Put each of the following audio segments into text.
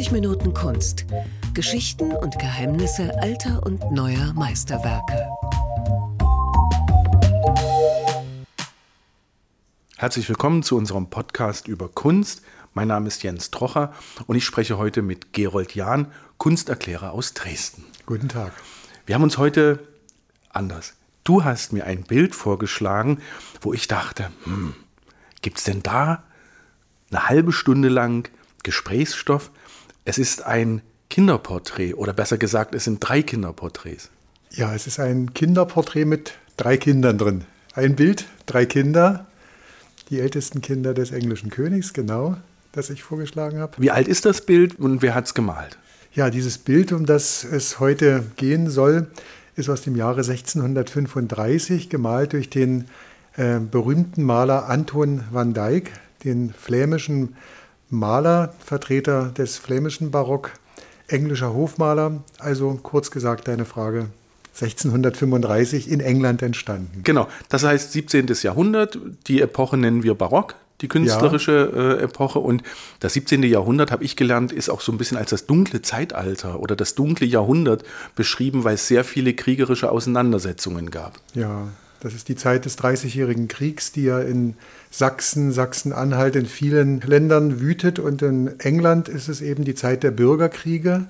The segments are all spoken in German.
90 Minuten Kunst. Geschichten und Geheimnisse alter und neuer Meisterwerke. Herzlich willkommen zu unserem Podcast über Kunst. Mein Name ist Jens Trocher und ich spreche heute mit Gerold Jahn, Kunsterklärer aus Dresden. Guten Tag. Wir haben uns heute anders. Du hast mir ein Bild vorgeschlagen, wo ich dachte, hm, gibt es denn da eine halbe Stunde lang Gesprächsstoff? Es ist ein Kinderporträt oder besser gesagt, es sind drei Kinderporträts. Ja, es ist ein Kinderporträt mit drei Kindern drin. Ein Bild, drei Kinder, die ältesten Kinder des englischen Königs, genau, das ich vorgeschlagen habe. Wie alt ist das Bild und wer hat es gemalt? Ja, dieses Bild, um das es heute gehen soll, ist aus dem Jahre 1635, gemalt durch den äh, berühmten Maler Anton van Dyck, den flämischen Maler, Vertreter des flämischen Barock, englischer Hofmaler. Also kurz gesagt, deine Frage. 1635 in England entstanden. Genau, das heißt 17. Jahrhundert, die Epoche nennen wir Barock, die künstlerische ja. äh, Epoche. Und das 17. Jahrhundert, habe ich gelernt, ist auch so ein bisschen als das dunkle Zeitalter oder das dunkle Jahrhundert beschrieben, weil es sehr viele kriegerische Auseinandersetzungen gab. Ja, das ist die Zeit des Dreißigjährigen Kriegs, die ja in Sachsen, Sachsen-Anhalt, in vielen Ländern wütet. Und in England ist es eben die Zeit der Bürgerkriege,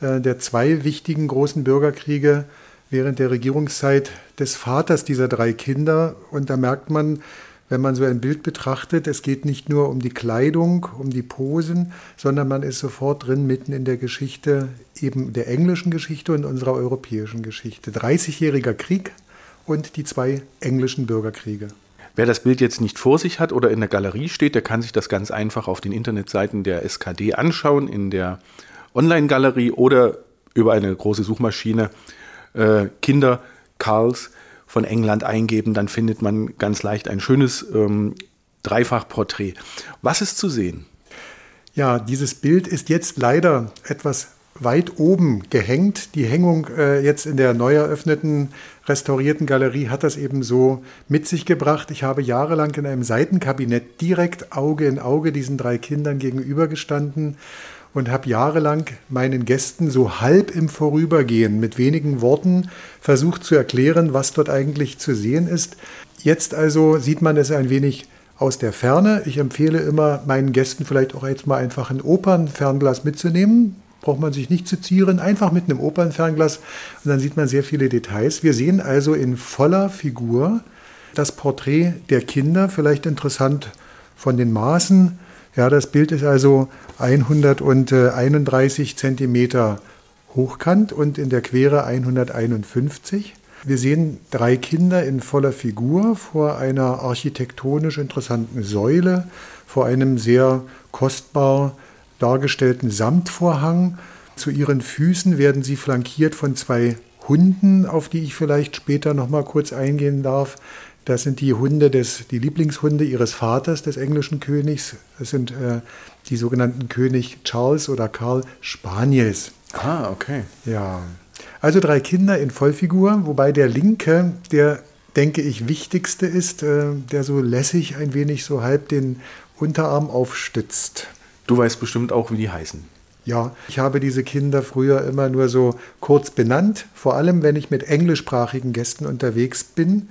äh, der zwei wichtigen großen Bürgerkriege während der Regierungszeit des Vaters dieser drei Kinder. Und da merkt man, wenn man so ein Bild betrachtet, es geht nicht nur um die Kleidung, um die Posen, sondern man ist sofort drin mitten in der Geschichte, eben der englischen Geschichte und unserer europäischen Geschichte. 30-jähriger Krieg und die zwei englischen Bürgerkriege. Wer das Bild jetzt nicht vor sich hat oder in der Galerie steht, der kann sich das ganz einfach auf den Internetseiten der SKD anschauen, in der Online-Galerie oder über eine große Suchmaschine äh, Kinder Karls von England eingeben, dann findet man ganz leicht ein schönes ähm, Dreifachporträt. Was ist zu sehen? Ja, dieses Bild ist jetzt leider etwas weit oben gehängt. Die Hängung äh, jetzt in der neu eröffneten, restaurierten Galerie hat das eben so mit sich gebracht. Ich habe jahrelang in einem Seitenkabinett direkt Auge in Auge diesen drei Kindern gegenübergestanden und habe jahrelang meinen Gästen so halb im Vorübergehen mit wenigen Worten versucht zu erklären, was dort eigentlich zu sehen ist. Jetzt also sieht man es ein wenig aus der Ferne. Ich empfehle immer meinen Gästen vielleicht auch jetzt mal einfach ein Opernfernglas mitzunehmen. Braucht man sich nicht zu zieren, einfach mit einem Opernfernglas und dann sieht man sehr viele Details. Wir sehen also in voller Figur das Porträt der Kinder, vielleicht interessant von den Maßen. Ja, das Bild ist also 131 Zentimeter hochkant und in der Quere 151. Wir sehen drei Kinder in voller Figur vor einer architektonisch interessanten Säule, vor einem sehr kostbar dargestellten Samtvorhang. Zu ihren Füßen werden sie flankiert von zwei Hunden, auf die ich vielleicht später noch mal kurz eingehen darf. Das sind die Hunde des, die Lieblingshunde ihres Vaters, des englischen Königs. Das sind äh, die sogenannten König Charles oder Karl Spaniels. Ah, okay. Ja. Also drei Kinder in Vollfigur, wobei der linke, der denke ich wichtigste ist, äh, der so lässig ein wenig so halb den Unterarm aufstützt. Du weißt bestimmt auch, wie die heißen. Ja, ich habe diese Kinder früher immer nur so kurz benannt, vor allem wenn ich mit englischsprachigen Gästen unterwegs bin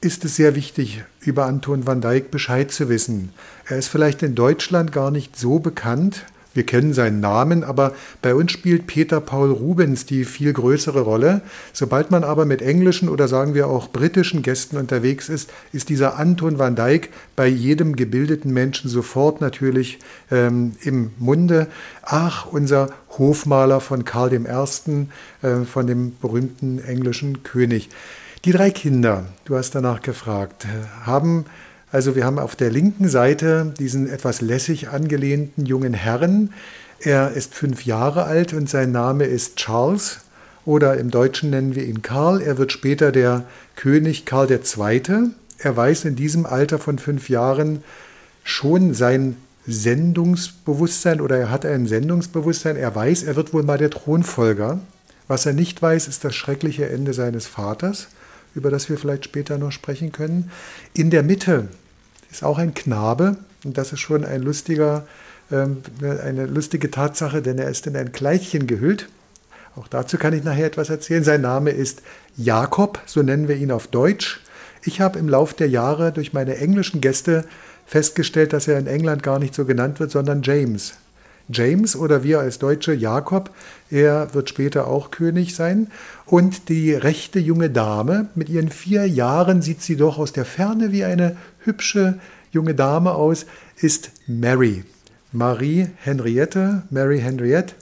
ist es sehr wichtig, über Anton van Dyck Bescheid zu wissen. Er ist vielleicht in Deutschland gar nicht so bekannt. Wir kennen seinen Namen, aber bei uns spielt Peter Paul Rubens die viel größere Rolle. Sobald man aber mit englischen oder sagen wir auch britischen Gästen unterwegs ist, ist dieser Anton van Dyck bei jedem gebildeten Menschen sofort natürlich ähm, im Munde. Ach, unser Hofmaler von Karl I., äh, von dem berühmten englischen König. Die drei Kinder, du hast danach gefragt, haben, also wir haben auf der linken Seite diesen etwas lässig angelehnten jungen Herrn. Er ist fünf Jahre alt und sein Name ist Charles oder im Deutschen nennen wir ihn Karl. Er wird später der König Karl II. Er weiß in diesem Alter von fünf Jahren schon sein Sendungsbewusstsein oder er hat ein Sendungsbewusstsein. Er weiß, er wird wohl mal der Thronfolger. Was er nicht weiß, ist das schreckliche Ende seines Vaters über das wir vielleicht später noch sprechen können. In der Mitte ist auch ein Knabe und das ist schon ein lustiger Ähm, eine lustige Tatsache, denn er ist in ein Kleidchen gehüllt. Auch dazu kann ich nachher etwas erzählen. Sein Name ist Jakob, so nennen wir ihn auf Deutsch. Ich habe im Lauf der Jahre durch meine englischen Gäste festgestellt, dass er in England gar nicht so genannt wird, sondern James. James oder wir als Deutsche Jakob, er wird später auch König sein. Und die rechte junge Dame, mit ihren vier Jahren sieht sie doch aus der Ferne wie eine hübsche junge Dame aus, ist Mary. Marie Henriette, Mary Henriette,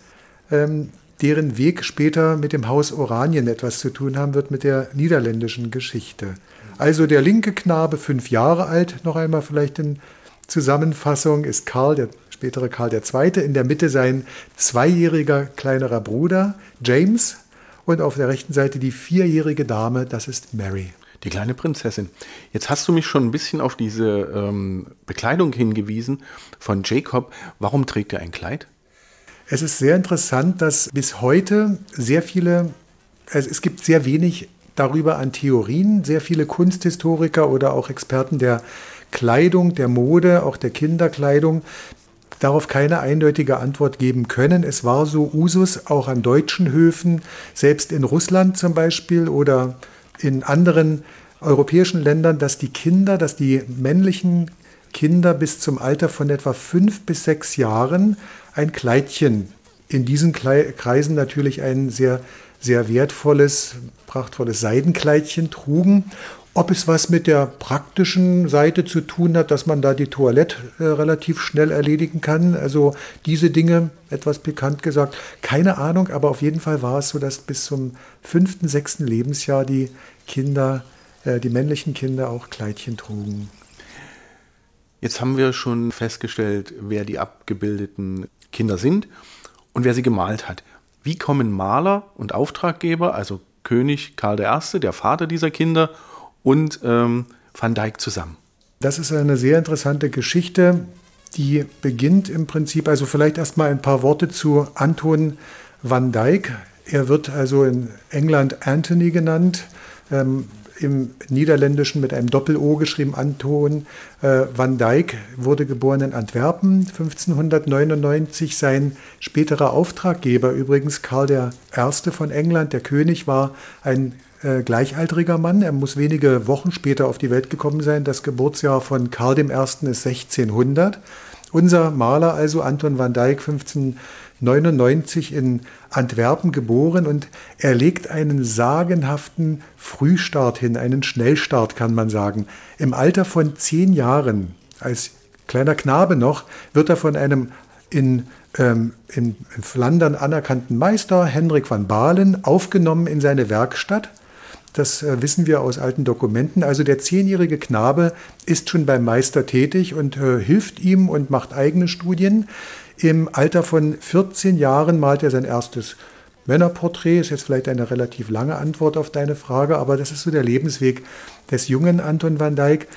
ähm, deren Weg später mit dem Haus Oranien etwas zu tun haben wird mit der niederländischen Geschichte. Also der linke Knabe, fünf Jahre alt, noch einmal vielleicht in Zusammenfassung, ist Karl, der spätere Karl II., in der Mitte sein zweijähriger kleinerer Bruder James und auf der rechten Seite die vierjährige Dame, das ist Mary. Die kleine Prinzessin. Jetzt hast du mich schon ein bisschen auf diese ähm, Bekleidung hingewiesen von Jacob. Warum trägt er ein Kleid? Es ist sehr interessant, dass bis heute sehr viele, also es gibt sehr wenig darüber an Theorien. Sehr viele Kunsthistoriker oder auch Experten der Kleidung, der Mode, auch der Kinderkleidung darauf keine eindeutige Antwort geben können. Es war so Usus auch an deutschen Höfen, selbst in Russland zum Beispiel oder in anderen europäischen Ländern, dass die Kinder, dass die männlichen Kinder bis zum Alter von etwa fünf bis sechs Jahren ein Kleidchen, in diesen Kreisen natürlich ein sehr, sehr wertvolles, prachtvolles Seidenkleidchen trugen ob es was mit der praktischen Seite zu tun hat, dass man da die Toilette äh, relativ schnell erledigen kann. Also diese Dinge, etwas pikant gesagt, keine Ahnung, aber auf jeden Fall war es so, dass bis zum fünften, sechsten Lebensjahr die Kinder, äh, die männlichen Kinder auch Kleidchen trugen. Jetzt haben wir schon festgestellt, wer die abgebildeten Kinder sind und wer sie gemalt hat. Wie kommen Maler und Auftraggeber, also König Karl I., der Vater dieser Kinder, und ähm, Van Dyck zusammen. Das ist eine sehr interessante Geschichte, die beginnt im Prinzip, also vielleicht erstmal ein paar Worte zu Anton Van Dyck. Er wird also in England Anthony genannt, ähm, im Niederländischen mit einem Doppel-O geschrieben, Anton äh, van Dyck, wurde geboren in Antwerpen 1599. Sein späterer Auftraggeber, übrigens Karl I. von England, der König, war ein äh, gleichaltriger Mann. Er muss wenige Wochen später auf die Welt gekommen sein. Das Geburtsjahr von Karl I. ist 1600. Unser Maler also Anton van Dyck 1599 in Antwerpen geboren und er legt einen sagenhaften Frühstart hin, einen Schnellstart kann man sagen. Im Alter von zehn Jahren, als kleiner Knabe noch, wird er von einem in, ähm, in, Flandern anerkannten Meister, Hendrik van Balen, aufgenommen in seine Werkstatt das äh, wissen wir aus alten Dokumenten. Also der zehnjährige Knabe ist schon beim Meister tätig und äh, hilft ihm und macht eigene Studien. Im Alter von 14 Jahren malt er sein erstes Männerporträt. Ist jetzt vielleicht eine relativ lange Antwort auf deine Frage, aber das ist so der Lebensweg des jungen Anton van Dyck.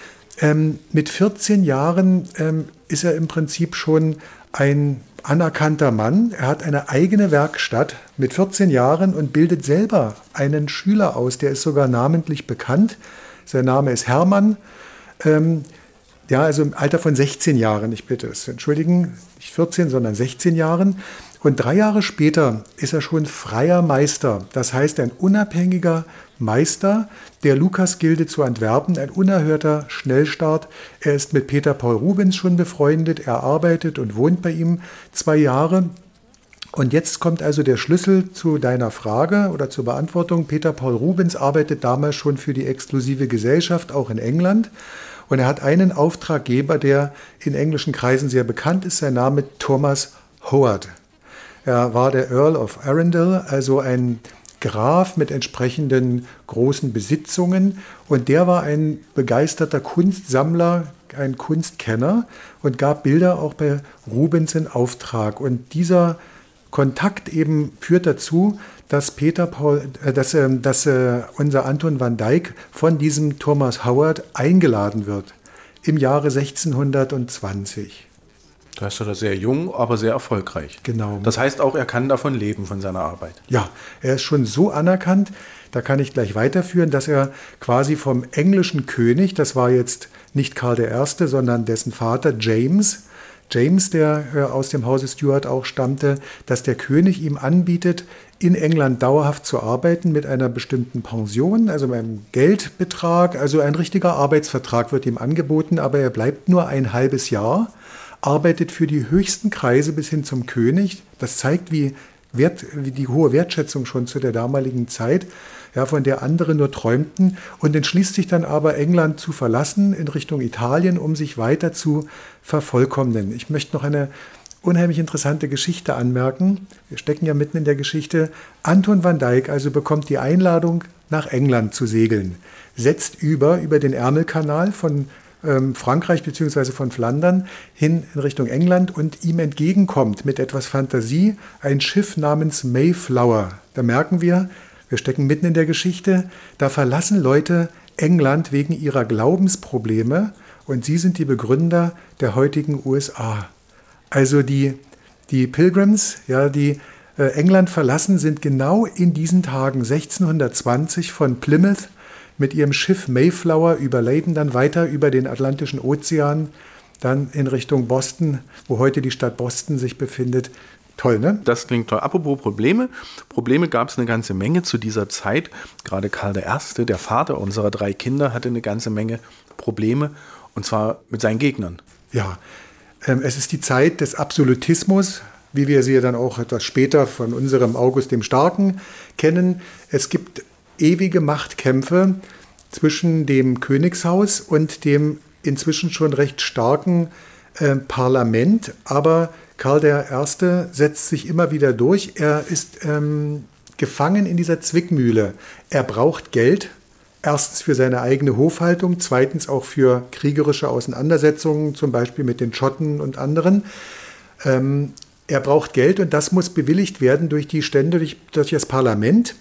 Ähm, mit 14 Jahren ähm, ist er im Prinzip schon ein anerkannter Mann. Er hat eine eigene Werkstatt mit 14 Jahren und bildet selber einen Schüler aus. Der ist sogar namentlich bekannt. Sein Name ist Hermann. Ähm, ja, also im Alter von 16 Jahren, ich bitte es entschuldigen, nicht 14, sondern 16 Jahren. Und drei Jahre später ist er schon freier Meister, das heißt ein unabhängiger Meister der Lukasgilde zu Antwerpen, ein unerhörter Schnellstart. Er ist mit Peter Paul Rubens schon befreundet, er arbeitet und wohnt bei ihm zwei Jahre. Und jetzt kommt also der Schlüssel zu deiner Frage oder zur Beantwortung. Peter Paul Rubens arbeitet damals schon für die exklusive Gesellschaft, auch in England. Und er hat einen Auftraggeber, der in englischen Kreisen sehr bekannt ist. Sein Name Thomas Howard. Er war der Earl of Arundel, also ein Graf mit entsprechenden großen Besitzungen. Und der war ein begeisterter Kunstsammler, ein Kunstkenner und gab Bilder auch bei Rubens in Auftrag. Und dieser Kontakt eben führt dazu, dass Peter Paul, äh, dass, äh, dass äh, unser Anton van Dyck von diesem Thomas Howard eingeladen wird im Jahre 1620. Da ist er sehr jung, aber sehr erfolgreich. Genau. Das heißt auch, er kann davon leben, von seiner Arbeit. Ja, er ist schon so anerkannt, da kann ich gleich weiterführen, dass er quasi vom englischen König, das war jetzt nicht Karl I., sondern dessen Vater James, James, der äh, aus dem Hause Stuart auch stammte, dass der König ihm anbietet, in England dauerhaft zu arbeiten mit einer bestimmten Pension, also einem Geldbetrag, also ein richtiger Arbeitsvertrag wird ihm angeboten, aber er bleibt nur ein halbes Jahr, arbeitet für die höchsten Kreise bis hin zum König. Das zeigt, wie, wert, wie die hohe Wertschätzung schon zu der damaligen Zeit ja, von der andere nur träumten und entschließt sich dann aber England zu verlassen in Richtung Italien, um sich weiter zu vervollkommnen. Ich möchte noch eine unheimlich interessante Geschichte anmerken. Wir stecken ja mitten in der Geschichte. Anton van Dyck also bekommt die Einladung, nach England zu segeln, setzt über, über den Ärmelkanal von ähm, Frankreich bzw. von Flandern hin in Richtung England und ihm entgegenkommt mit etwas Fantasie ein Schiff namens Mayflower. Da merken wir, wir stecken mitten in der Geschichte. Da verlassen Leute England wegen ihrer Glaubensprobleme und sie sind die Begründer der heutigen USA. Also die, die Pilgrims, ja, die äh, England verlassen, sind genau in diesen Tagen 1620 von Plymouth mit ihrem Schiff Mayflower über Leyden dann weiter über den Atlantischen Ozean, dann in Richtung Boston, wo heute die Stadt Boston sich befindet, Toll, ne? Das klingt toll. Apropos Probleme. Probleme gab es eine ganze Menge zu dieser Zeit. Gerade Karl I., der Vater unserer drei Kinder, hatte eine ganze Menge Probleme. Und zwar mit seinen Gegnern. Ja, ähm, es ist die Zeit des Absolutismus, wie wir sie dann auch etwas später von unserem August dem Starken kennen. Es gibt ewige Machtkämpfe zwischen dem Königshaus und dem inzwischen schon recht starken äh, Parlament, aber Karl I. setzt sich immer wieder durch. Er ist ähm, gefangen in dieser Zwickmühle. Er braucht Geld, erstens für seine eigene Hofhaltung, zweitens auch für kriegerische Auseinandersetzungen, zum Beispiel mit den Schotten und anderen. Ähm, er braucht Geld und das muss bewilligt werden durch die Stände, durch, durch das Parlament.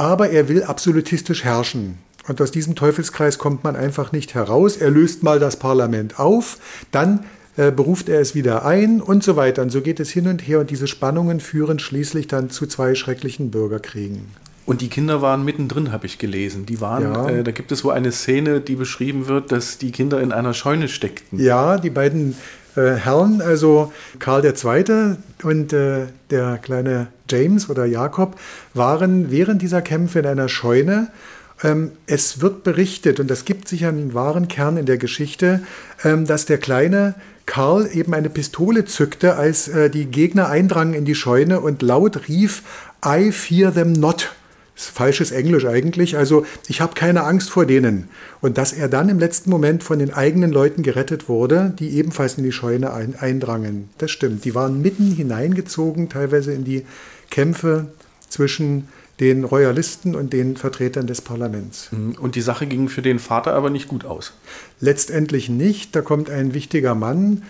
Aber er will absolutistisch herrschen. Und aus diesem Teufelskreis kommt man einfach nicht heraus. Er löst mal das Parlament auf, dann äh, beruft er es wieder ein und so weiter. Und so geht es hin und her und diese Spannungen führen schließlich dann zu zwei schrecklichen Bürgerkriegen. Und die Kinder waren mittendrin, habe ich gelesen. Die waren, ja. äh, da gibt es wohl eine Szene, die beschrieben wird, dass die Kinder in einer Scheune steckten. Ja, die beiden äh, Herren, also Karl II. und äh, der kleine James oder Jakob, waren während dieser Kämpfe in einer Scheune ähm, es wird berichtet, und das gibt sicher einen wahren Kern in der Geschichte, ähm, dass der kleine Karl eben eine Pistole zückte, als äh, die Gegner eindrangen in die Scheune und laut rief, I fear them not. Falsches Englisch eigentlich, also ich habe keine Angst vor denen. Und dass er dann im letzten Moment von den eigenen Leuten gerettet wurde, die ebenfalls in die Scheune ein, eindrangen. Das stimmt. Die waren mitten hineingezogen, teilweise in die Kämpfe zwischen den Royalisten und den Vertretern des Parlaments. Mhm. Und die Sache ging für den Vater aber nicht gut aus. Letztendlich nicht. Da kommt ein wichtiger Mann,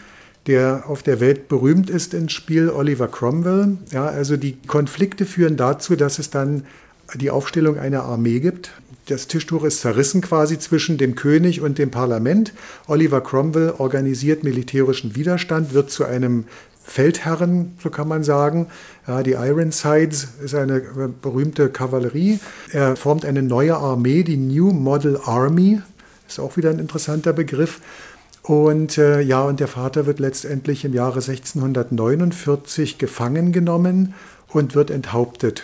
der auf der Welt berühmt ist ins Spiel, Oliver Cromwell. Ja, also die Konflikte führen dazu, dass es dann die Aufstellung einer Armee gibt. Das Tischtuch ist zerrissen quasi zwischen dem König und dem Parlament. Oliver Cromwell organisiert militärischen Widerstand, wird zu einem Feldherren, so kann man sagen. Ja, die Ironsides ist eine äh, berühmte Kavallerie. Er formt eine neue Armee, die New Model Army. Ist auch wieder ein interessanter Begriff. Und äh, ja, und der Vater wird letztendlich im Jahre 1649 gefangen genommen und wird enthauptet.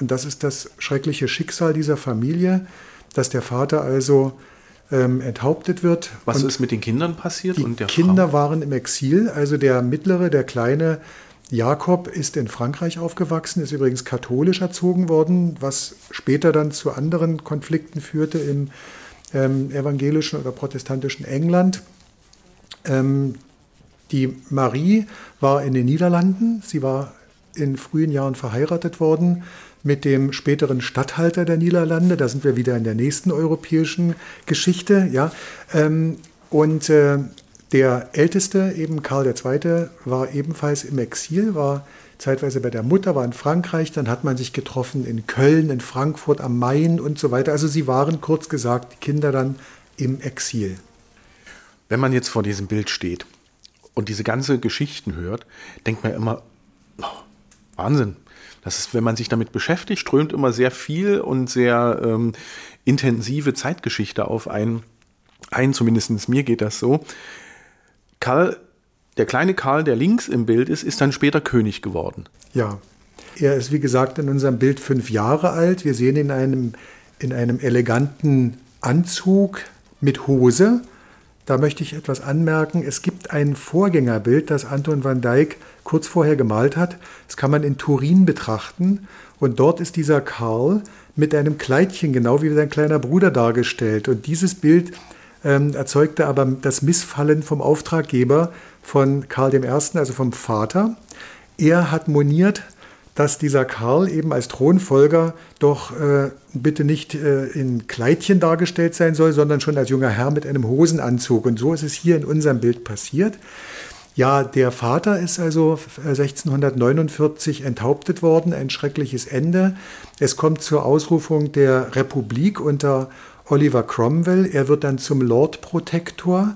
Und das ist das schreckliche Schicksal dieser Familie, dass der Vater also ähm, enthauptet wird. Was ist mit den Kindern passiert? Die Kinder Frau? waren im Exil. Also der mittlere, der kleine Jakob ist in Frankreich aufgewachsen, ist übrigens katholisch erzogen worden, was später dann zu anderen Konflikten führte im ähm, evangelischen oder protestantischen England. Ähm, die Marie war in den Niederlanden. Sie war in frühen Jahren verheiratet worden mit dem späteren Statthalter der Niederlande. Da sind wir wieder in der nächsten europäischen Geschichte. Ja. Ähm, und äh, der Älteste, eben Karl II., war ebenfalls im Exil, war zeitweise bei der Mutter, war in Frankreich, dann hat man sich getroffen in Köln, in Frankfurt am Main und so weiter. Also sie waren kurz gesagt, die Kinder dann im Exil. Wenn man jetzt vor diesem Bild steht und diese ganze Geschichten hört, denkt man immer, oh, Wahnsinn, das ist, wenn man sich damit beschäftigt, strömt immer sehr viel und sehr ähm, intensive Zeitgeschichte auf einen ein. Zumindest mir geht das so. Karl der kleine Karl, der links im Bild ist, ist dann später König geworden. Ja, er ist wie gesagt in unserem Bild fünf Jahre alt. Wir sehen ihn in einem, in einem eleganten Anzug mit Hose. Da möchte ich etwas anmerken. Es gibt ein Vorgängerbild, das Anton van Dyck kurz vorher gemalt hat. Das kann man in Turin betrachten. Und dort ist dieser Karl mit einem Kleidchen, genau wie sein kleiner Bruder dargestellt. Und dieses Bild ähm, erzeugte aber das Missfallen vom Auftraggeber von Karl I., also vom Vater. Er hat moniert, dass dieser Karl eben als Thronfolger doch äh, bitte nicht äh, in Kleidchen dargestellt sein soll, sondern schon als junger Herr mit einem Hosenanzug. Und so ist es hier in unserem Bild passiert. Ja, der Vater ist also 1649 enthauptet worden, ein schreckliches Ende. Es kommt zur Ausrufung der Republik unter Oliver Cromwell. Er wird dann zum Lord Protector.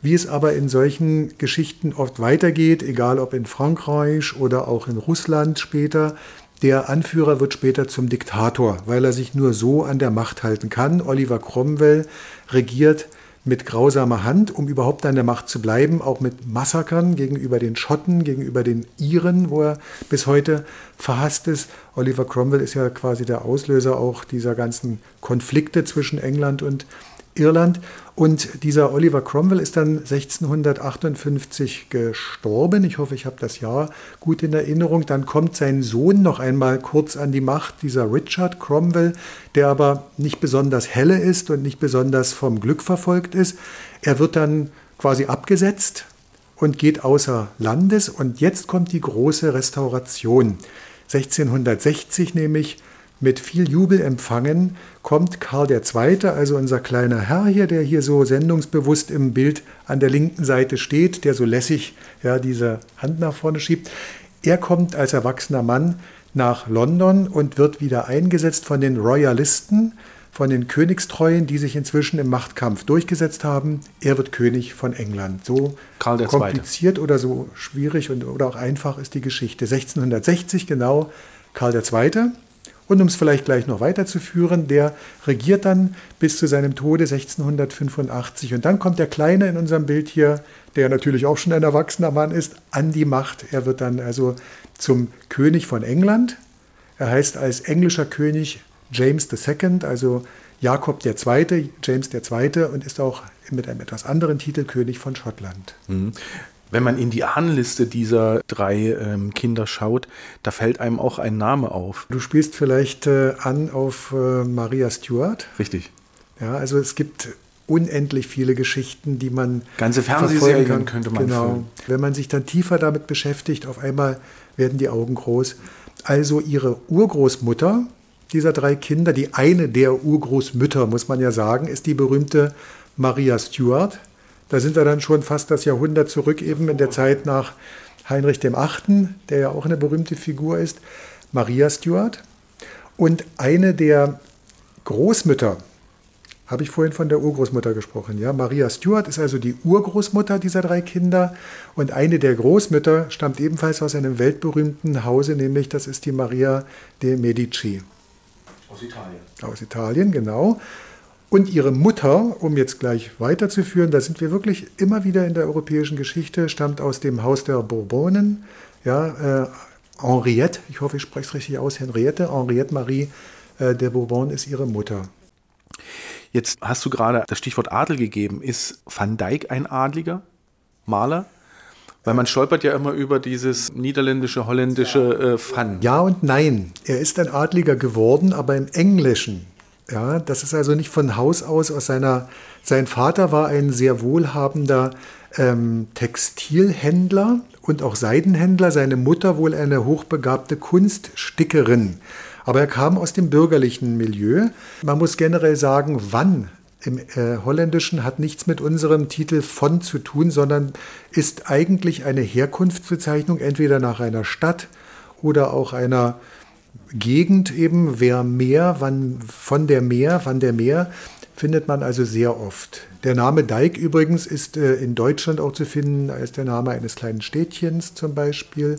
Wie es aber in solchen Geschichten oft weitergeht, egal ob in Frankreich oder auch in Russland später, der Anführer wird später zum Diktator, weil er sich nur so an der Macht halten kann. Oliver Cromwell regiert mit grausamer Hand, um überhaupt an der Macht zu bleiben, auch mit Massakern gegenüber den Schotten, gegenüber den Iren, wo er bis heute verhasst ist. Oliver Cromwell ist ja quasi der Auslöser auch dieser ganzen Konflikte zwischen England und Irland. Und dieser Oliver Cromwell ist dann 1658 gestorben. Ich hoffe, ich habe das Jahr gut in Erinnerung. Dann kommt sein Sohn noch einmal kurz an die Macht, dieser Richard Cromwell, der aber nicht besonders helle ist und nicht besonders vom Glück verfolgt ist. Er wird dann quasi abgesetzt und geht außer Landes. Und jetzt kommt die große Restauration. 1660 nämlich mit viel Jubel empfangen, kommt Karl II., also unser kleiner Herr hier, der hier so sendungsbewusst im Bild an der linken Seite steht, der so lässig ja, diese Hand nach vorne schiebt. Er kommt als erwachsener Mann nach London und wird wieder eingesetzt von den Royalisten, von den Königstreuen, die sich inzwischen im Machtkampf durchgesetzt haben. Er wird König von England. So kompliziert oder so schwierig und, oder auch einfach ist die Geschichte. 1660 genau Karl II. Und um es vielleicht gleich noch weiterzuführen, der regiert dann bis zu seinem Tode 1685. Und dann kommt der Kleine in unserem Bild hier, der natürlich auch schon ein erwachsener Mann ist, an die Macht. Er wird dann also zum König von England. Er heißt als englischer König James II., also Jakob II., James II. und ist auch mit einem etwas anderen Titel König von Schottland. Mhm. Wenn man in die Ahnenliste dieser drei ähm, Kinder schaut, da fällt einem auch ein Name auf. Du spielst vielleicht äh, an auf äh, Maria Stuart. Richtig. Ja, also es gibt unendlich viele Geschichten, die man. Ganze Fernsehserien könnte man Genau. füllen. Wenn man sich dann tiefer damit beschäftigt, auf einmal werden die Augen groß. Also ihre Urgroßmutter dieser drei Kinder, die eine der Urgroßmütter, muss man ja sagen, ist die berühmte Maria Stuart. Da sind wir dann schon fast das Jahrhundert zurück, eben in der Zeit nach Heinrich dem Achten, der ja auch eine berühmte Figur ist, Maria Stuart. Und eine der Großmütter, habe ich vorhin von der Urgroßmutter gesprochen, ja, Maria Stuart ist also die Urgroßmutter dieser drei Kinder und eine der Großmütter stammt ebenfalls aus einem weltberühmten Hause, nämlich das ist die Maria de Medici. Aus Italien. Aus Italien, genau. Und ihre Mutter, um jetzt gleich weiterzuführen, da sind wir wirklich immer wieder in der europäischen Geschichte, stammt aus dem Haus der Bourbonen. Ja, äh, Henriette, ich hoffe, ich spreche es richtig aus, Henriette, Henriette Marie äh, de Bourbon ist ihre Mutter. Jetzt hast du gerade das Stichwort Adel gegeben. Ist Van Dyck ein Adliger Maler? Weil man stolpert ja immer über dieses niederländische, holländische äh, Van. Ja und nein. Er ist ein Adliger geworden, aber im Englischen. Ja, das ist also nicht von Haus aus aus seiner. Sein Vater war ein sehr wohlhabender ähm, Textilhändler und auch Seidenhändler. Seine Mutter wohl eine hochbegabte Kunststickerin. Aber er kam aus dem bürgerlichen Milieu. Man muss generell sagen, wann im äh, Holländischen hat nichts mit unserem Titel von zu tun, sondern ist eigentlich eine Herkunftsbezeichnung entweder nach einer Stadt oder auch einer Gegend eben, wer mehr, wann von der Meer, wann der Meer, findet man also sehr oft. Der Name Dijk übrigens ist äh, in Deutschland auch zu finden als der Name eines kleinen Städtchens zum Beispiel.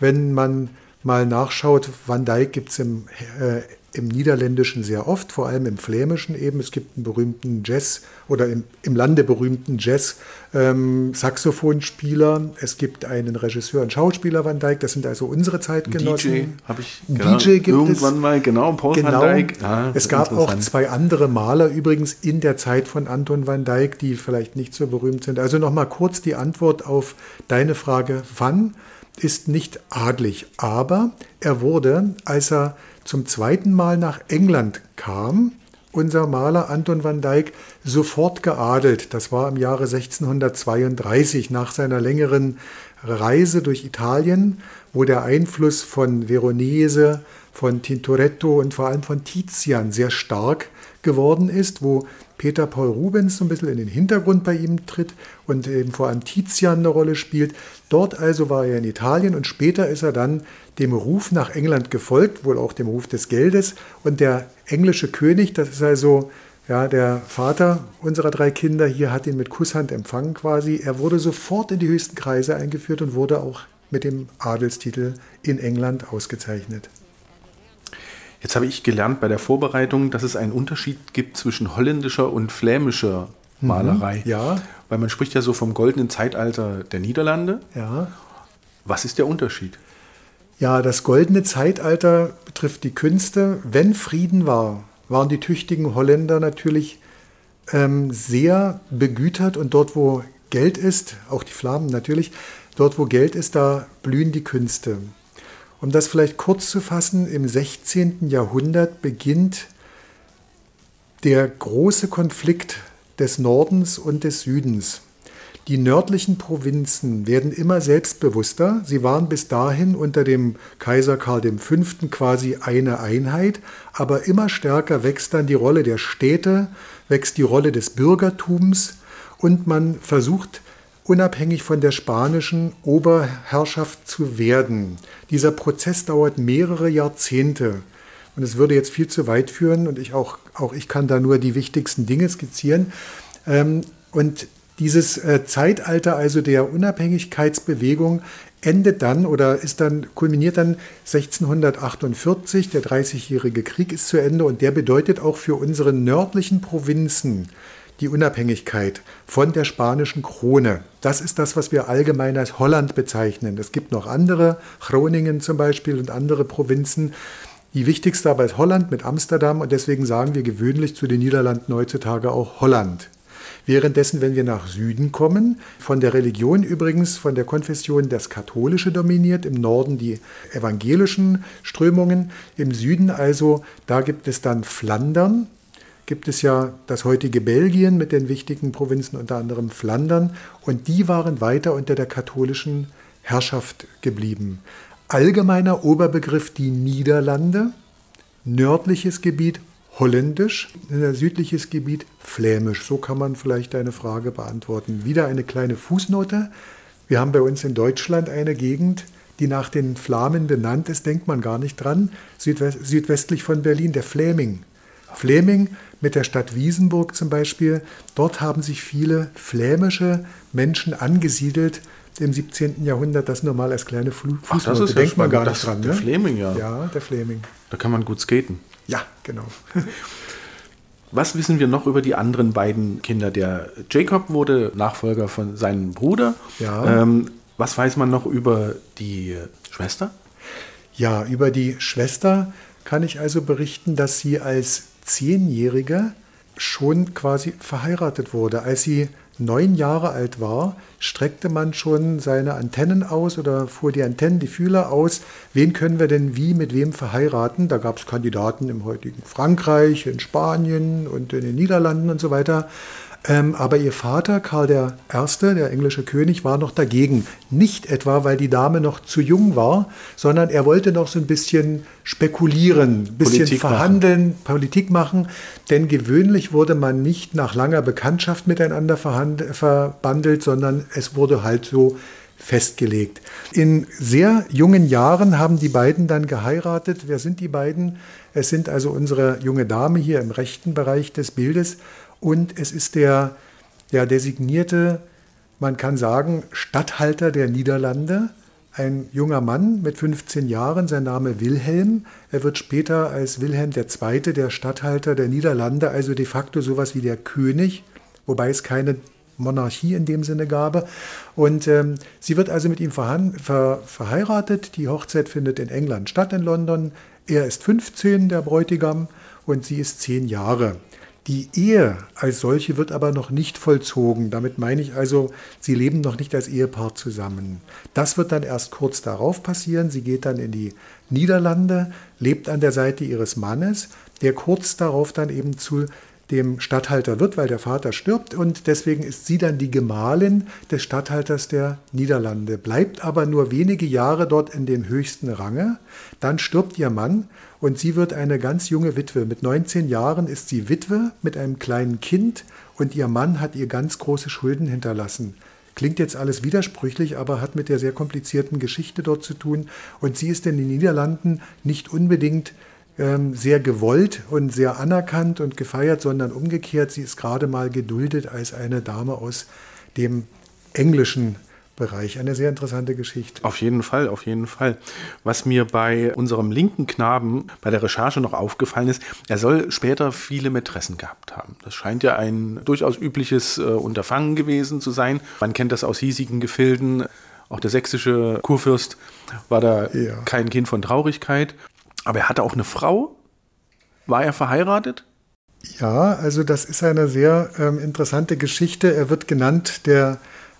Wenn man mal nachschaut, Van Dijk gibt es im, äh, im Niederländischen sehr oft, vor allem im Flämischen eben. Es gibt einen berühmten Jazz oder im, im Lande berühmten Jazz ähm, es gibt einen Regisseur und Schauspieler Van Dyck, das sind also unsere Zeitgenossen. DJ habe ich genau, DJ gibt irgendwann es, mal, genau, Paul genau, Van Dyck. Ah, es gab auch zwei andere Maler übrigens in der Zeit von Anton Van Dyck, die vielleicht nicht so berühmt sind. Also nochmal kurz die Antwort auf deine Frage, Van ist nicht adlig, aber er wurde, als er zum zweiten Mal nach England kam, unser Maler Anton van Dyck sofort geadelt. Das war im Jahre 1632 nach seiner längeren Reise durch Italien, wo der Einfluss von Veronese, von Tintoretto und vor allem von Tizian sehr stark geworden ist, wo Peter Paul Rubens so ein bisschen in den Hintergrund bei ihm tritt und eben vor allem Tizian eine Rolle spielt. Dort also war er in Italien und später ist er dann dem Ruf nach England gefolgt, wohl auch dem Ruf des Geldes. Und der englische König, das ist also ja, der Vater unserer drei Kinder hier, hat ihn mit Kusshand empfangen quasi. Er wurde sofort in die höchsten Kreise eingeführt und wurde auch mit dem Adelstitel in England ausgezeichnet. Jetzt habe ich gelernt bei der Vorbereitung, dass es einen Unterschied gibt zwischen holländischer und flämischer mhm. Malerei. Mhm, ja. Weil man spricht ja so vom goldenen Zeitalter der Niederlande. Ja. Was ist der Unterschied? Ja, das goldene Zeitalter betrifft die Künste. Wenn Frieden war, waren die tüchtigen Holländer natürlich ähm, sehr begütert und dort, wo Geld ist, auch die Flamen natürlich, dort, wo Geld ist, da blühen die Künste. Um das vielleicht kurz zu fassen, im 16. Jahrhundert beginnt der große Konflikt des Nordens und des Südens. Die nördlichen Provinzen werden immer selbstbewusster. Sie waren bis dahin unter dem Kaiser Karl V. quasi eine Einheit, aber immer stärker wächst dann die Rolle der Städte, wächst die Rolle des Bürgertums und man versucht unabhängig von der spanischen Oberherrschaft zu werden. Dieser Prozess dauert mehrere Jahrzehnte. Und es würde jetzt viel zu weit führen und ich auch, auch ich kann da nur die wichtigsten Dinge skizzieren. Ähm, und dieses äh, Zeitalter also der Unabhängigkeitsbewegung endet dann oder ist dann, kulminiert dann 1648, der Dreißigjährige Krieg ist zu Ende und der bedeutet auch für unsere nördlichen Provinzen die Unabhängigkeit von der spanischen Krone. Das ist das, was wir allgemein als Holland bezeichnen. Es gibt noch andere, Groningen zum Beispiel und andere Provinzen. Die wichtigste aber ist Holland mit Amsterdam und deswegen sagen wir gewöhnlich zu den Niederlanden heutzutage auch Holland. Währenddessen, wenn wir nach Süden kommen, von der Religion übrigens, von der Konfession das Katholische dominiert, im Norden die evangelischen Strömungen, im Süden also, da gibt es dann Flandern, gibt es ja das heutige Belgien mit den wichtigen Provinzen, unter anderem Flandern, und die waren weiter unter der katholischen Herrschaft geblieben. Allgemeiner Oberbegriff die Niederlande, nördliches Gebiet Holländisch, südliches Gebiet Flämisch. So kann man vielleicht deine Frage beantworten. Wieder eine kleine Fußnote. Wir haben bei uns in Deutschland eine Gegend, die nach den Flamen benannt ist, denkt man gar nicht dran, südwest südwestlich von Berlin, der Fläming. Fläming mit der Stadt Wiesenburg zum Beispiel, dort haben sich viele flämische Menschen angesiedelt im 17. Jahrhundert, das nur mal als kleine Fußnote. Ach, das ist denkt ja man gar nicht dran. Der ne? Fläming, ja. Ja, der Fläming. Da kann man gut skaten. Ja, genau. Was wissen wir noch über die anderen beiden Kinder? Der Jacob wurde Nachfolger von seinem Bruder. Ja. Ähm, was weiß man noch über die Schwester? Ja, über die Schwester kann ich also berichten, dass sie als Zehnjährige schon quasi verheiratet wurde. Als sie neun Jahre alt war, streckte man schon seine Antennen aus oder fuhr die Antennen, die Fühler aus. Wen können wir denn wie mit wem verheiraten? Da gab es Kandidaten im heutigen Frankreich, in Spanien und in den Niederlanden und so weiter. Ähm, aber ihr Vater, Karl I., der englische König, war noch dagegen. Nicht etwa, weil die Dame noch zu jung war, sondern er wollte noch so ein bisschen spekulieren, ein bisschen Politik verhandeln, machen. Politik machen. Denn gewöhnlich wurde man nicht nach langer Bekanntschaft miteinander verbandelt, sondern es wurde halt so festgelegt. In sehr jungen Jahren haben die beiden dann geheiratet. Wer sind die beiden? Es sind also unsere junge Dame hier im rechten Bereich des Bildes und es ist der, der designierte, man kann sagen, Statthalter der Niederlande, ein junger Mann mit 15 Jahren, sein Name Wilhelm. Er wird später als Wilhelm II., der Statthalter der Niederlande, also de facto sowas wie der König, wobei es keine Monarchie in dem Sinne gab. Und ähm, sie wird also mit ihm ver verheiratet. Die Hochzeit findet in England statt, in London. Er ist 15, der Bräutigam, und sie ist 10 Jahre. Die Ehe als solche wird aber noch nicht vollzogen. Damit meine ich also, sie leben noch nicht als Ehepaar zusammen. Das wird dann erst kurz darauf passieren. Sie geht dann in die Niederlande, lebt an der Seite ihres Mannes, der kurz darauf dann eben zu dem Statthalter wird, weil der Vater stirbt und deswegen ist sie dann die Gemahlin des Statthalters der Niederlande, bleibt aber nur wenige Jahre dort in dem höchsten Range. Dann stirbt ihr Mann und sie wird eine ganz junge Witwe. Mit 19 Jahren ist sie Witwe mit einem kleinen Kind und ihr Mann hat ihr ganz große Schulden hinterlassen. Klingt jetzt alles widersprüchlich, aber hat mit der sehr komplizierten Geschichte dort zu tun. Und sie ist in den Niederlanden nicht unbedingt sehr gewollt und sehr anerkannt und gefeiert, sondern umgekehrt, sie ist gerade mal geduldet als eine Dame aus dem englischen Bereich. Eine sehr interessante Geschichte. Auf jeden Fall, auf jeden Fall. Was mir bei unserem linken Knaben bei der Recherche noch aufgefallen ist, er soll später viele Mätressen gehabt haben. Das scheint ja ein durchaus übliches äh, Unterfangen gewesen zu sein. Man kennt das aus hiesigen Gefilden. Auch der sächsische Kurfürst war da ja. kein Kind von Traurigkeit. Aber er hatte auch eine Frau. War er verheiratet? Ja, also das ist eine sehr ähm, interessante Geschichte. Er wird genannt der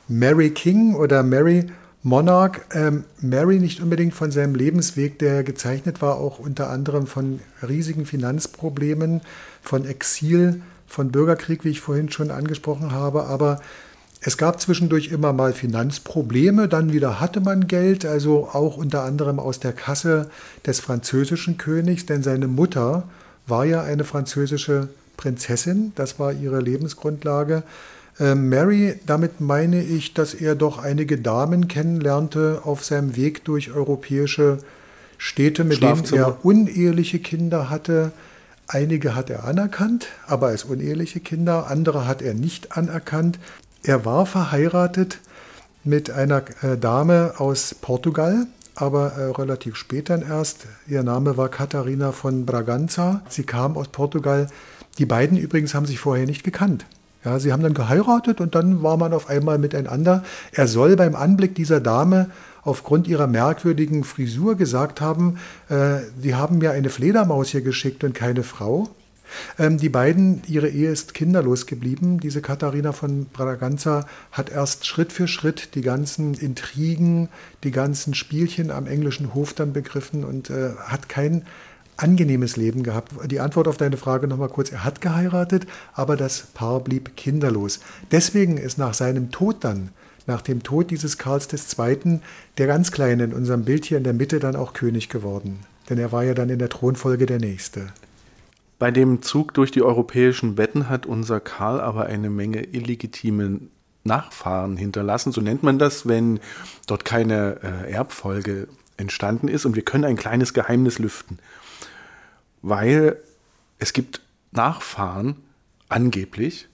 Mary King oder Mary Monarch. Ähm, Mary nicht unbedingt von seinem Lebensweg, der gezeichnet war, auch unter anderem von riesigen Finanzproblemen, von Exil, von Bürgerkrieg, wie ich vorhin schon angesprochen habe, aber es gab zwischendurch immer mal Finanzprobleme, dann wieder hatte man Geld, also auch unter anderem aus der Kasse des französischen Königs, denn seine Mutter war ja eine französische Prinzessin, das war ihre Lebensgrundlage. Äh, Mary, damit meine ich, dass er doch einige Damen kennenlernte auf seinem Weg durch europäische Städte, mit denen er uneheliche Kinder hatte. Einige hat er anerkannt, aber als uneheliche Kinder, andere hat er nicht anerkannt. Er war verheiratet mit einer äh, Dame aus Portugal, aber äh, relativ spät dann erst. Ihr Name war Katharina von Braganza. Sie kam aus Portugal. Die beiden übrigens haben sich vorher nicht gekannt. Ja, sie haben dann geheiratet und dann war man auf einmal miteinander. Er soll beim Anblick dieser Dame aufgrund ihrer merkwürdigen Frisur gesagt haben, äh, die haben mir eine Fledermaus hier geschickt und keine Frau. Ähm, die beiden, ihre Ehe ist kinderlos geblieben. Diese Katharina von Braganza hat erst Schritt für Schritt die ganzen Intrigen, die ganzen Spielchen am englischen Hof dann begriffen und äh, hat kein angenehmes Leben gehabt. Die Antwort auf deine Frage nochmal kurz. Er hat geheiratet, aber das Paar blieb kinderlos. Deswegen ist nach seinem Tod dann, nach dem Tod dieses Karls II., der ganz Kleine in unserem Bild hier in der Mitte dann auch König geworden. Denn er war ja dann in der Thronfolge der Nächste. Bei dem Zug durch die europäischen Wetten hat unser Karl aber eine Menge illegitime Nachfahren hinterlassen. So nennt man das, wenn dort keine äh, Erbfolge entstanden ist. Und wir können ein kleines Geheimnis lüften. Weil es gibt Nachfahren, angeblich.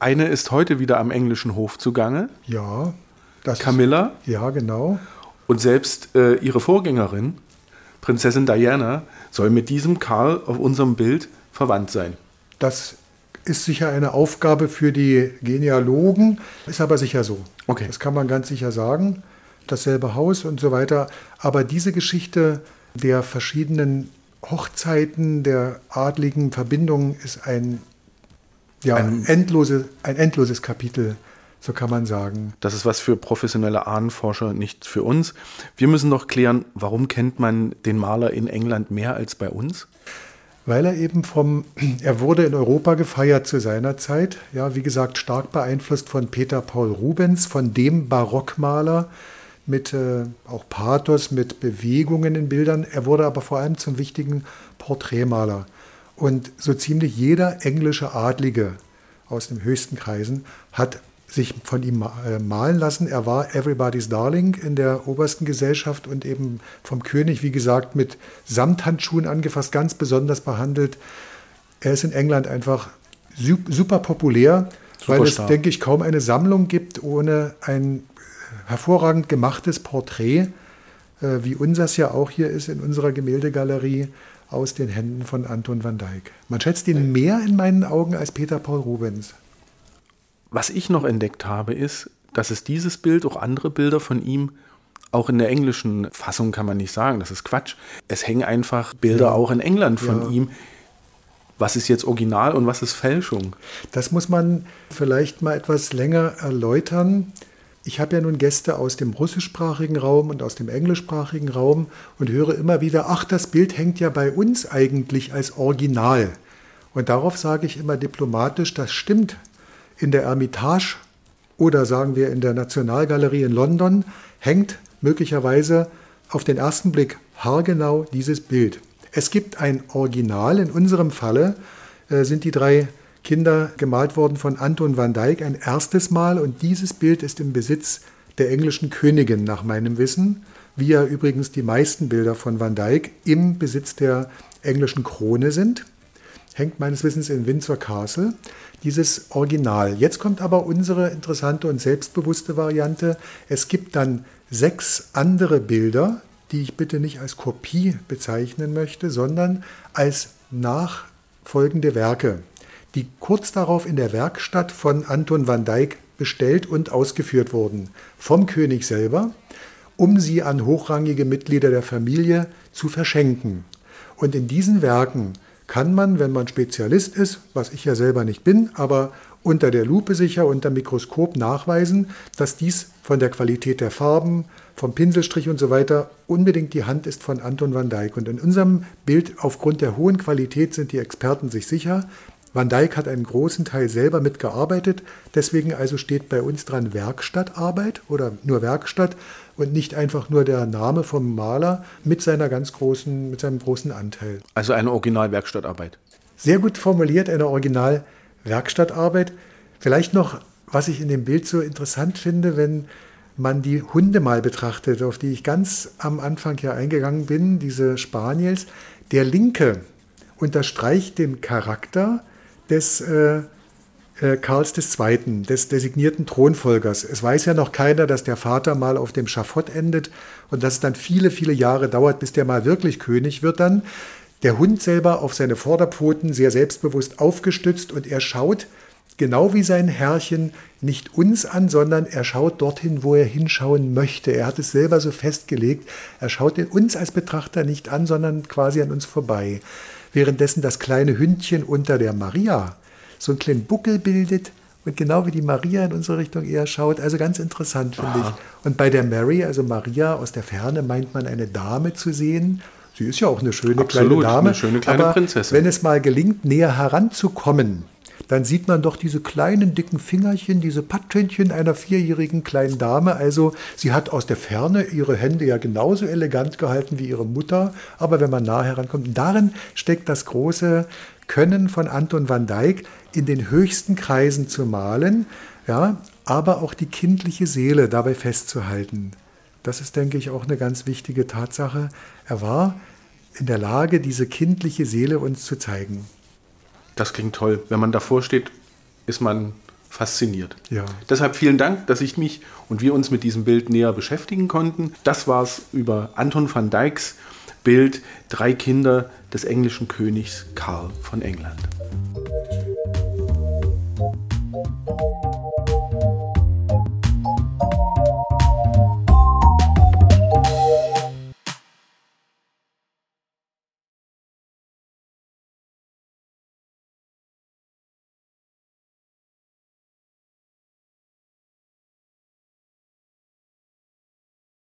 Eine ist heute wieder am englischen Hof zugange. Ja. Das Camilla. Ist, ja, genau. Und selbst äh, ihre Vorgängerin, Prinzessin Diana, soll mit diesem Karl auf unserem Bild verwandt sein. Das ist sicher eine Aufgabe für die Genealogen, ist aber sicher so. Okay. Das kann man ganz sicher sagen. Dasselbe Haus und so weiter. Aber diese Geschichte der verschiedenen Hochzeiten, der adligen Verbindungen ist ein, ja, ein, endlose, ein endloses Kapitel so kann man sagen. Das ist was für professionelle Ahnenforscher, nicht für uns. Wir müssen noch klären, warum kennt man den Maler in England mehr als bei uns? Weil er eben vom, er wurde in Europa gefeiert zu seiner Zeit, ja, wie gesagt, stark beeinflusst von Peter Paul Rubens, von dem Barockmaler mit äh, auch Pathos, mit Bewegungen in Bildern. Er wurde aber vor allem zum wichtigen Porträtmaler. Und so ziemlich jeder englische Adlige aus den höchsten Kreisen hat sich von ihm äh, malen lassen. Er war Everybody's Darling in der obersten Gesellschaft und eben vom König, wie gesagt, mit Samthandschuhen angefasst, ganz besonders behandelt. Er ist in England einfach super populär, super weil es, denke ich, kaum eine Sammlung gibt ohne ein hervorragend gemachtes Porträt, äh, wie unseres ja auch hier ist in unserer Gemäldegalerie aus den Händen von Anton van Dyck. Man schätzt ihn mehr in meinen Augen als Peter Paul Rubens. Was ich noch entdeckt habe, ist, dass es dieses Bild, auch andere Bilder von ihm, auch in der englischen Fassung kann man nicht sagen, das ist Quatsch. Es hängen einfach Bilder ja. auch in England von ja. ihm. Was ist jetzt Original und was ist Fälschung? Das muss man vielleicht mal etwas länger erläutern. Ich habe ja nun Gäste aus dem russischsprachigen Raum und aus dem englischsprachigen Raum und höre immer wieder, ach, das Bild hängt ja bei uns eigentlich als Original. Und darauf sage ich immer diplomatisch, das stimmt. In der Ermitage oder sagen wir in der Nationalgalerie in London hängt möglicherweise auf den ersten Blick haargenau dieses Bild. Es gibt ein Original, in unserem Falle äh, sind die drei Kinder gemalt worden von Anton van Dyck ein erstes Mal und dieses Bild ist im Besitz der englischen Königin nach meinem Wissen, wie ja übrigens die meisten Bilder von Van Dyck im Besitz der englischen Krone sind. Hängt meines Wissens in Windsor Castle dieses Original. Jetzt kommt aber unsere interessante und selbstbewusste Variante. Es gibt dann sechs andere Bilder, die ich bitte nicht als Kopie bezeichnen möchte, sondern als nachfolgende Werke, die kurz darauf in der Werkstatt von Anton van Dyck bestellt und ausgeführt wurden, vom König selber, um sie an hochrangige Mitglieder der Familie zu verschenken. Und in diesen Werken kann man, wenn man Spezialist ist, was ich ja selber nicht bin, aber unter der Lupe sicher, unter Mikroskop nachweisen, dass dies von der Qualität der Farben, vom Pinselstrich und so weiter unbedingt die Hand ist von Anton van Dyck. Und in unserem Bild aufgrund der hohen Qualität sind die Experten sich sicher. Van Dyck hat einen großen Teil selber mitgearbeitet, deswegen also steht bei uns dran Werkstattarbeit oder nur Werkstatt und nicht einfach nur der Name vom Maler mit seiner ganz großen, mit seinem großen Anteil. Also eine Originalwerkstattarbeit. Sehr gut formuliert, eine Originalwerkstattarbeit. Vielleicht noch, was ich in dem Bild so interessant finde, wenn man die Hunde mal betrachtet, auf die ich ganz am Anfang ja eingegangen bin, diese Spaniels, der linke unterstreicht den Charakter des äh, äh, Karls II., des designierten Thronfolgers. Es weiß ja noch keiner, dass der Vater mal auf dem Schafott endet und dass es dann viele, viele Jahre dauert, bis der mal wirklich König wird dann. Der Hund selber auf seine Vorderpfoten sehr selbstbewusst aufgestützt und er schaut genau wie sein Herrchen nicht uns an, sondern er schaut dorthin, wo er hinschauen möchte. Er hat es selber so festgelegt. Er schaut uns als Betrachter nicht an, sondern quasi an uns vorbei. Währenddessen das kleine Hündchen unter der Maria so einen kleinen Buckel bildet und genau wie die Maria in unsere Richtung eher schaut. Also ganz interessant, finde ich. Und bei der Mary, also Maria aus der Ferne, meint man eine Dame zu sehen. Sie ist ja auch eine schöne Absolut, kleine Dame. Eine schöne kleine Prinzessin. Wenn es mal gelingt, näher heranzukommen, dann sieht man doch diese kleinen dicken Fingerchen, diese Pattönchen einer vierjährigen kleinen Dame. Also sie hat aus der Ferne ihre Hände ja genauso elegant gehalten wie ihre Mutter, aber wenn man nah herankommt, darin steckt das große Können von Anton van Dyck, in den höchsten Kreisen zu malen, ja, aber auch die kindliche Seele dabei festzuhalten. Das ist, denke ich, auch eine ganz wichtige Tatsache. Er war in der Lage, diese kindliche Seele uns zu zeigen. Das klingt toll. Wenn man davor steht, ist man fasziniert. Ja. Deshalb vielen Dank, dass ich mich und wir uns mit diesem Bild näher beschäftigen konnten. Das war es über Anton van Dycks Bild Drei Kinder des englischen Königs Karl von England.